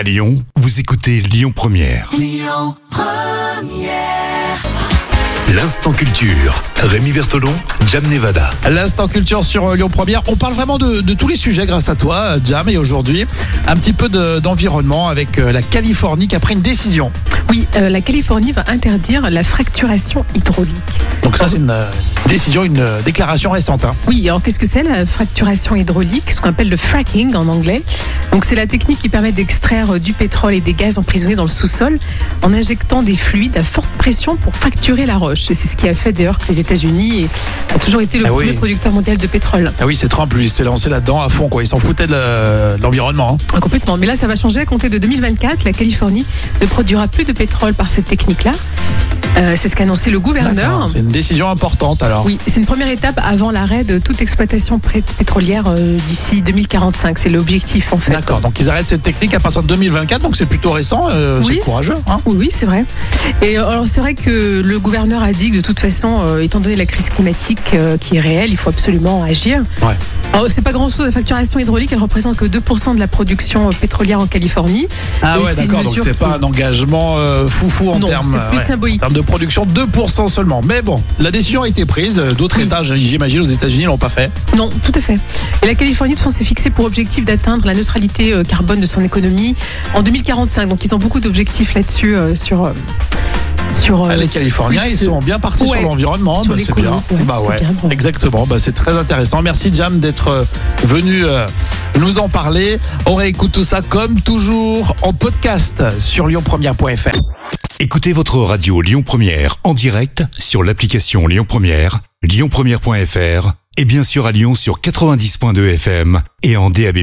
À Lyon, vous écoutez Lyon Première. L'instant culture. Rémi Bertolon, Jam Nevada. L'instant culture sur euh, Lyon Première. On parle vraiment de, de tous les sujets grâce à toi, euh, Jam. Et aujourd'hui, un petit peu de- d'environnement avec euh, la Californie qui a pris une décision. Oui, euh, la Californie va interdire la fracturation hydraulique. Donc ça, c'est une euh, décision, une euh, déclaration récente. hein. Oui, alors qu'est-ce que c'est la fracturation hydraulique? Ce qu'on appelle le fracking en anglais. Donc c'est la technique qui permet d'extraire du pétrole et des gaz emprisonnés dans le sous-sol en injectant des fluides à forte pression pour fracturer la roche. Et c'est ce qui a fait d'ailleurs que les États-Unis ont toujours été le Ah oui. premier producteur mondial de pétrole. Ah oui, c'est Trump, lui, il s'est lancé là-dedans à fond. quoi. Il s'en foutait de l'environnement. hein. Ah, Complètement. Mais là, ça va changer. À compter de 2024, la Californie ne produira plus de pétrole par cette technique-là. Euh, c'est ce qu'a annoncé le gouverneur. C'est une décision importante alors. Oui, c'est une première étape avant l'arrêt de toute exploitation pétrolière euh, d'ici 2045. C'est l'objectif en fait. D'accord, donc ils arrêtent cette technique à partir de 2024, donc c'est plutôt récent, euh, Oui. c'est courageux. hein. Oui, oui, c'est vrai. Et alors c'est vrai que le gouverneur a dit que de toute façon, étant donné la crise climatique qui est réelle, il faut absolument agir. Ouais. Alors c'est pas grand-chose. La facturation hydraulique, elle représente que 2% de la production euh, pétrolière en Californie. Ah ouais, d'accord, donc c'est qui- pas un engagement euh, foufou en Non, termes c'est plus ouais, symbolique. en termes de production, 2% seulement. Mais bon, la décision a été prise. D'autres Oui. États, j'imagine, aux États-Unis, l'ont pas fait. Non, tout à fait. Et la Californie, de toute façon, s'est fixée pour objectif d'atteindre la neutralité euh, carbone de son économie en 2045. Donc, ils ont beaucoup d'objectifs là-dessus euh, sur. euh, sur euh, les Californiens, ils sont bien partis ouais, sur l'environnement. sur bah, c'est l'écolo, bien. ouais, bah c'est ouais, bien, ouais. exactement. Bah, c'est très intéressant. Merci Jam d'être euh, venu euh, nous en parler. On réécoute tout ça comme toujours en podcast sur lyonpremière.fr. Écoutez votre radio Lyon Première en direct sur l'application Lyon Première, lyonpremière.fr et bien sûr à Lyon sur 90.2 FM et en DAB+.